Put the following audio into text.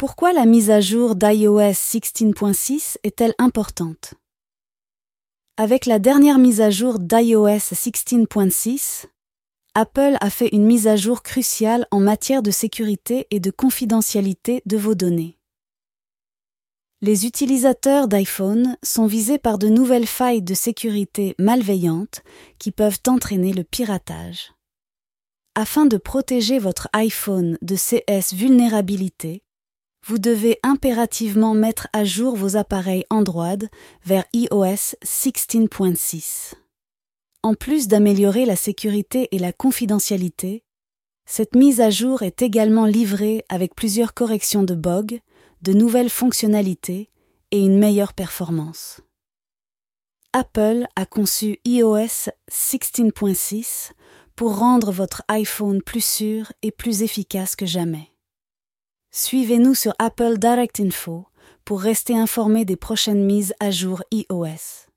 Pourquoi la mise à jour d'iOS 16.6 est-elle importante? Avec la dernière mise à jour d'iOS 16.6, Apple a fait une mise à jour cruciale en matière de sécurité et de confidentialité de vos données. Les utilisateurs d'iPhone sont visés par de nouvelles failles de sécurité malveillantes qui peuvent entraîner le piratage. Afin de protéger votre iPhone de CS vulnérabilités, vous devez impérativement mettre à jour vos appareils Android vers iOS 16.6. En plus d'améliorer la sécurité et la confidentialité, cette mise à jour est également livrée avec plusieurs corrections de bugs, de nouvelles fonctionnalités et une meilleure performance. Apple a conçu iOS 16.6 pour rendre votre iPhone plus sûr et plus efficace que jamais. Suivez-nous sur Apple Direct Info pour rester informé des prochaines mises à jour iOS.